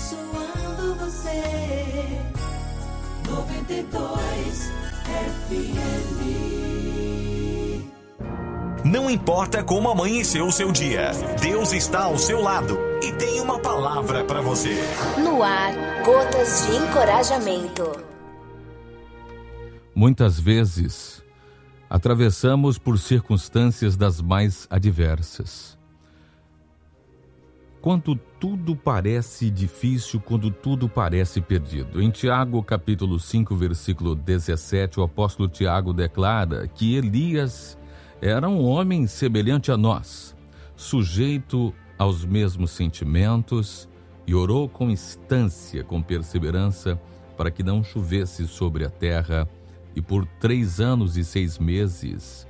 abençoando você. 92 FM. Não importa como amanheceu o seu dia, Deus está ao seu lado e tem uma palavra para você. No ar, gotas de encorajamento. Muitas vezes atravessamos por circunstâncias das mais adversas. Quando tudo parece difícil, quando tudo parece perdido. Em Tiago, capítulo 5, versículo 17, o apóstolo Tiago declara que Elias era um homem semelhante a nós, sujeito aos mesmos sentimentos, e orou com instância, com perseverança, para que não chovesse sobre a terra, e por três anos e seis meses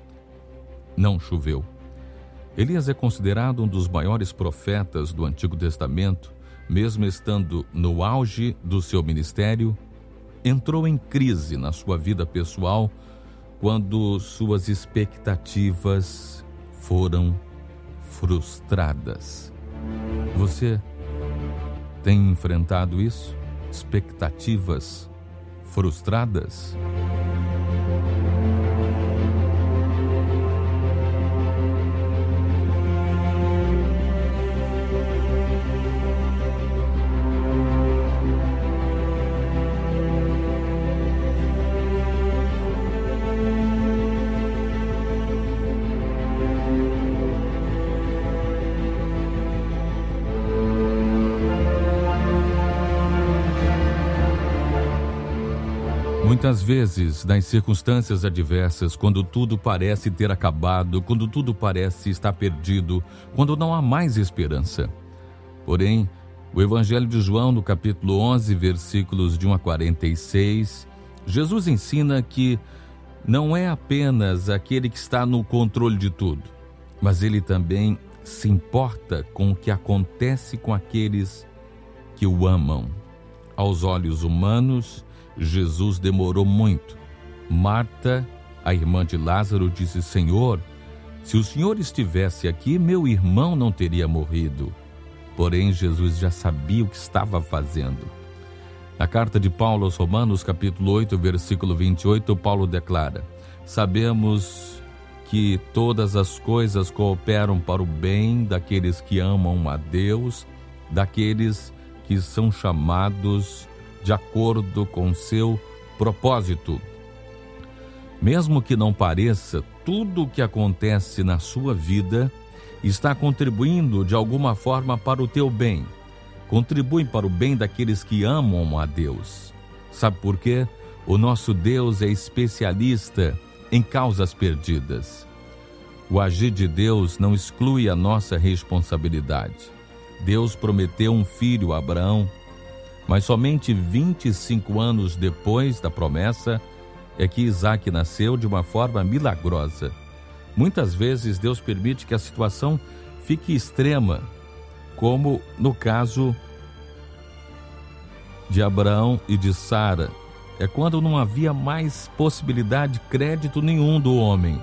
não choveu. Elias é considerado um dos maiores profetas do Antigo Testamento, mesmo estando no auge do seu ministério, entrou em crise na sua vida pessoal quando suas expectativas foram frustradas. Você tem enfrentado isso? Expectativas frustradas? Muitas vezes, nas circunstâncias adversas, quando tudo parece ter acabado, quando tudo parece estar perdido, quando não há mais esperança. Porém, o Evangelho de João, no capítulo 11, versículos de 1 a 46, Jesus ensina que não é apenas aquele que está no controle de tudo, mas ele também se importa com o que acontece com aqueles que o amam. Aos olhos humanos, Jesus demorou muito. Marta, a irmã de Lázaro, disse: Senhor, se o Senhor estivesse aqui, meu irmão não teria morrido. Porém, Jesus já sabia o que estava fazendo. Na carta de Paulo aos Romanos, capítulo 8, versículo 28, Paulo declara: Sabemos que todas as coisas cooperam para o bem daqueles que amam a Deus, daqueles que são chamados de acordo com seu propósito. Mesmo que não pareça, tudo o que acontece na sua vida está contribuindo de alguma forma para o teu bem. Contribui para o bem daqueles que amam a Deus. Sabe por quê? O nosso Deus é especialista em causas perdidas. O agir de Deus não exclui a nossa responsabilidade. Deus prometeu um filho a Abraão mas somente 25 anos depois da promessa é que Isaac nasceu de uma forma milagrosa. Muitas vezes Deus permite que a situação fique extrema, como no caso de Abraão e de Sara. É quando não havia mais possibilidade de crédito nenhum do homem.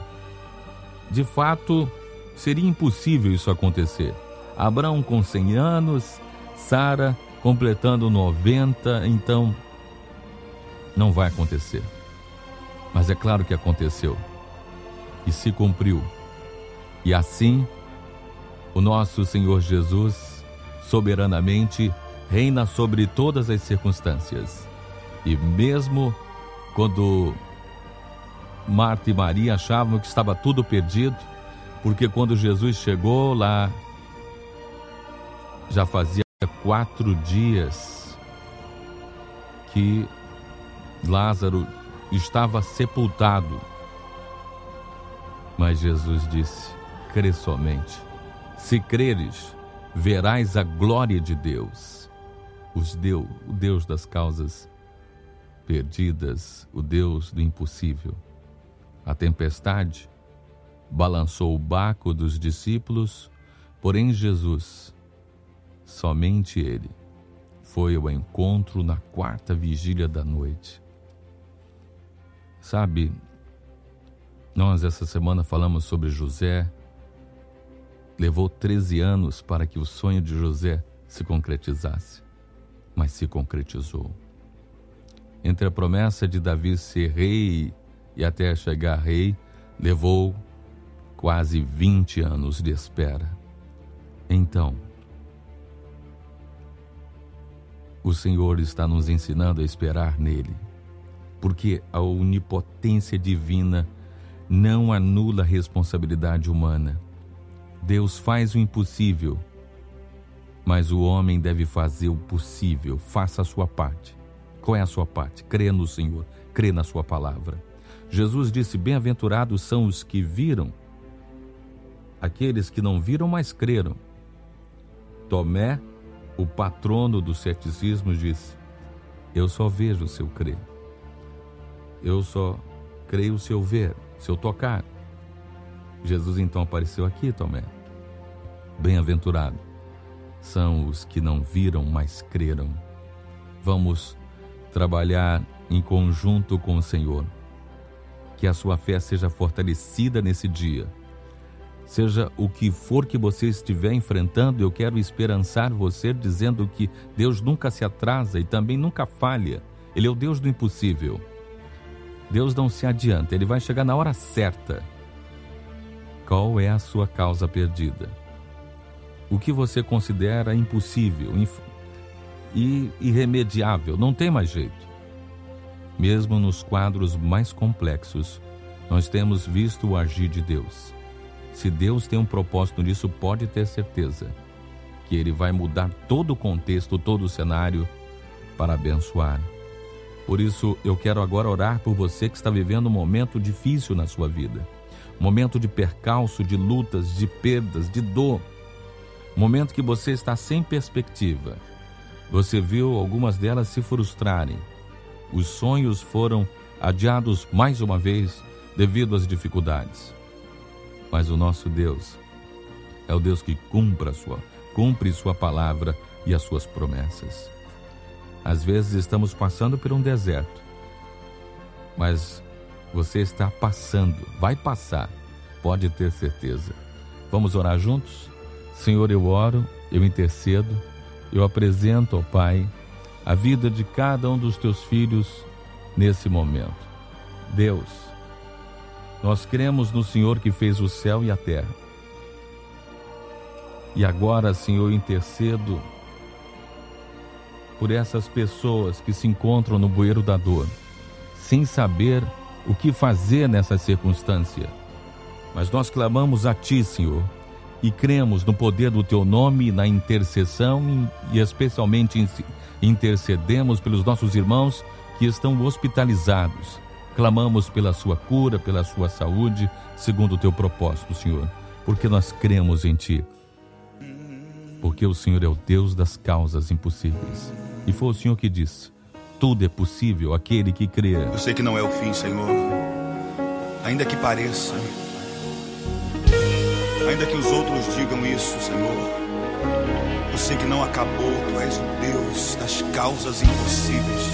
De fato, seria impossível isso acontecer. Abraão com 100 anos, Sara completando 90, então não vai acontecer. Mas é claro que aconteceu e se cumpriu. E assim, o nosso Senhor Jesus soberanamente reina sobre todas as circunstâncias. E mesmo quando Marta e Maria achavam que estava tudo perdido, porque quando Jesus chegou lá, já fazia quatro dias que Lázaro estava sepultado. Mas Jesus disse: crê somente. Se creres, verás a glória de Deus. Os Deus, o Deus das causas perdidas, o Deus do impossível. A tempestade balançou o baco dos discípulos, porém Jesus Somente ele foi ao encontro na quarta vigília da noite. Sabe, nós essa semana falamos sobre José. Levou 13 anos para que o sonho de José se concretizasse. mas se concretizou. Entre a promessa de Davi ser rei e até chegar rei, levou quase 20 anos de espera. Então, o Senhor está nos ensinando a esperar nele, porque a onipotência divina não anula a responsabilidade humana. Deus faz o impossível, mas o homem deve fazer o possível. Faça a sua parte. Qual é a sua parte? Crê no Senhor, crê na sua palavra. Jesus disse: Bem-aventurados são os que viram, aqueles que não viram, mas creram. Tomé, o patrono do ceticismo, disse: Eu só vejo se eu crer. Eu só creio se eu ver, se eu tocar. Jesus então apareceu aqui, Tomé. Bem-aventurado são os que não viram, mas creram. Vamos trabalhar em conjunto com o Senhor. Que a sua fé seja fortalecida nesse dia. Seja o que for que você estiver enfrentando, eu quero esperançar você dizendo que Deus nunca se atrasa e também nunca falha. Ele é o Deus do impossível. Deus não se adianta, ele vai chegar na hora certa. Qual é a sua causa perdida? O que você considera impossível e irremediável, não tem mais jeito. Mesmo nos quadros mais complexos, nós temos visto o agir de Deus. Se Deus tem um propósito nisso, pode ter certeza que Ele vai mudar todo o contexto, todo o cenário para abençoar. Por isso, eu quero agora orar por você que está vivendo um momento difícil na sua vida momento de percalço, de lutas, de perdas, de dor. Momento que você está sem perspectiva. Você viu algumas delas se frustrarem. Os sonhos foram adiados mais uma vez devido às dificuldades. Mas o nosso Deus é o Deus que cumpre sua, cumpre sua palavra e as suas promessas. Às vezes estamos passando por um deserto, mas você está passando, vai passar, pode ter certeza. Vamos orar juntos? Senhor, eu oro, eu intercedo, eu apresento ao Pai a vida de cada um dos teus filhos nesse momento. Deus, nós cremos no Senhor que fez o céu e a terra. E agora, Senhor, intercedo por essas pessoas que se encontram no bueiro da dor, sem saber o que fazer nessa circunstância. Mas nós clamamos a Ti, Senhor, e cremos no poder do Teu nome, na intercessão e especialmente intercedemos pelos nossos irmãos que estão hospitalizados. Clamamos pela Sua cura, pela Sua saúde, segundo o Teu propósito, Senhor, porque nós cremos em Ti. Porque o Senhor é o Deus das causas impossíveis. E foi o Senhor que disse: tudo é possível aquele que crê. Eu sei que não é o fim, Senhor. Ainda que pareça. Ainda que os outros digam isso, Senhor. Eu sei que não acabou. Tu és o Deus das causas impossíveis.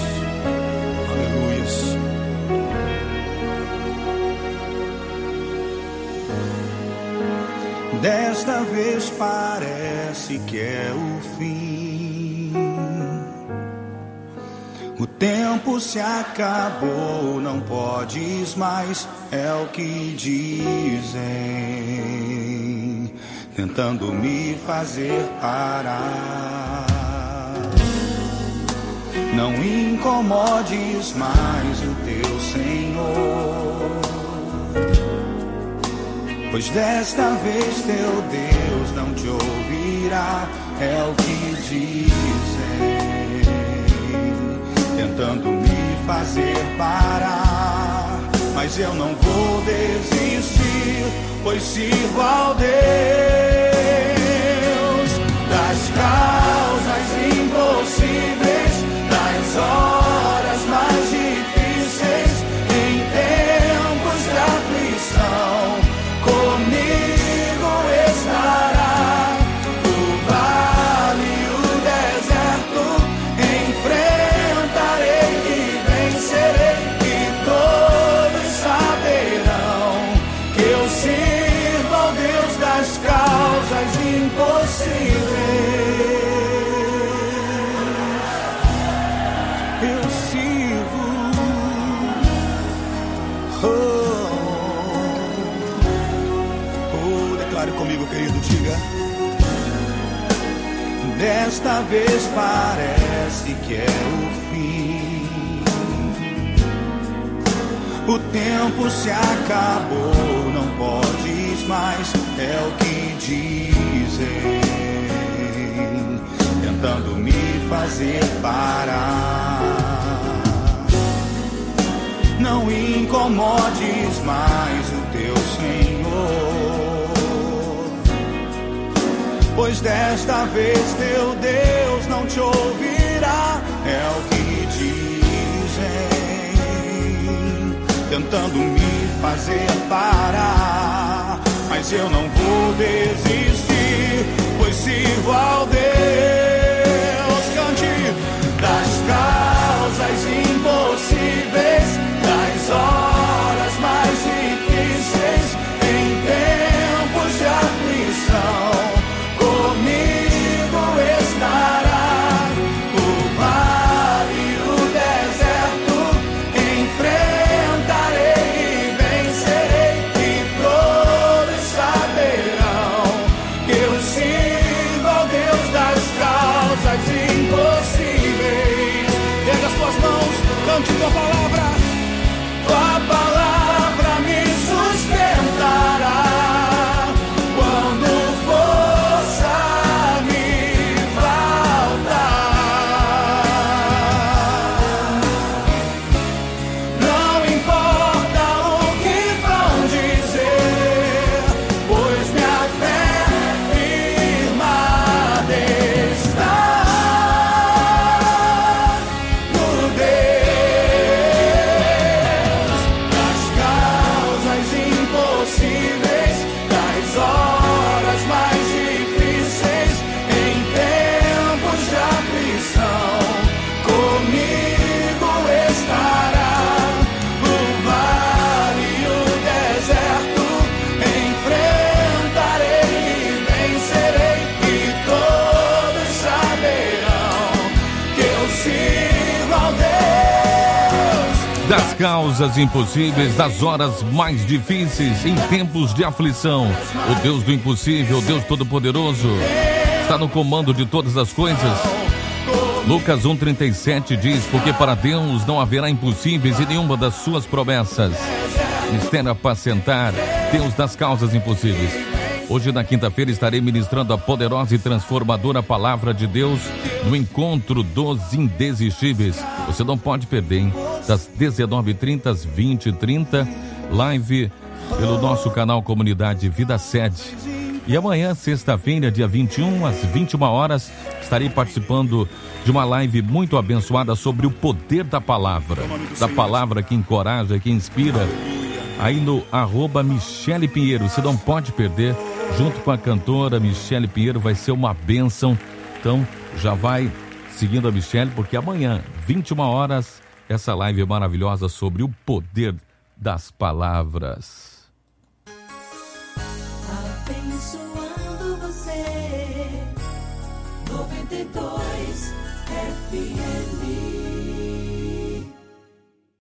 Aleluias. Desta vez parece que é o fim. O tempo se acabou, não podes mais, é o que dizem, tentando me fazer parar. Não incomodes mais pois desta vez teu Deus não te ouvirá, é o que dizem tentando me fazer parar. Mas eu não vou desistir, pois sirvo ao Deus das causas impossíveis, Eu sirvo. Oh, oh! Declaro comigo, querido, diga. Desta vez parece que é o fim. O tempo se acabou, não podes mais, é o que diz tentando me fazer parar. Não incomodes mais o teu Senhor, pois desta vez teu Deus não te ouvirá, é o que dizem, tentando me fazer parar. Mas eu não vou desistir, sirvo ao Deus. Das causas impossíveis, das horas mais difíceis, em tempos de aflição. O Deus do impossível, o Deus Todo-Poderoso, está no comando de todas as coisas. Lucas 1,37 diz: Porque para Deus não haverá impossíveis em nenhuma das suas promessas. Mistério apacentar, Deus das causas impossíveis. Hoje, na quinta-feira, estarei ministrando a poderosa e transformadora palavra de Deus no encontro dos indesistíveis. Você não pode perder, hein? Das 19h30 às 20h30, live pelo nosso canal Comunidade Vida Sede. E amanhã, sexta-feira, dia 21, às 21 horas, estarei participando de uma live muito abençoada sobre o poder da palavra. Da palavra que encoraja, que inspira. Aí no arroba Michele Pinheiro, você não pode perder. Junto com a cantora Michele Pinheiro, vai ser uma bênção. Então, já vai seguindo a Michele, porque amanhã, 21 horas, essa live maravilhosa sobre o poder das palavras.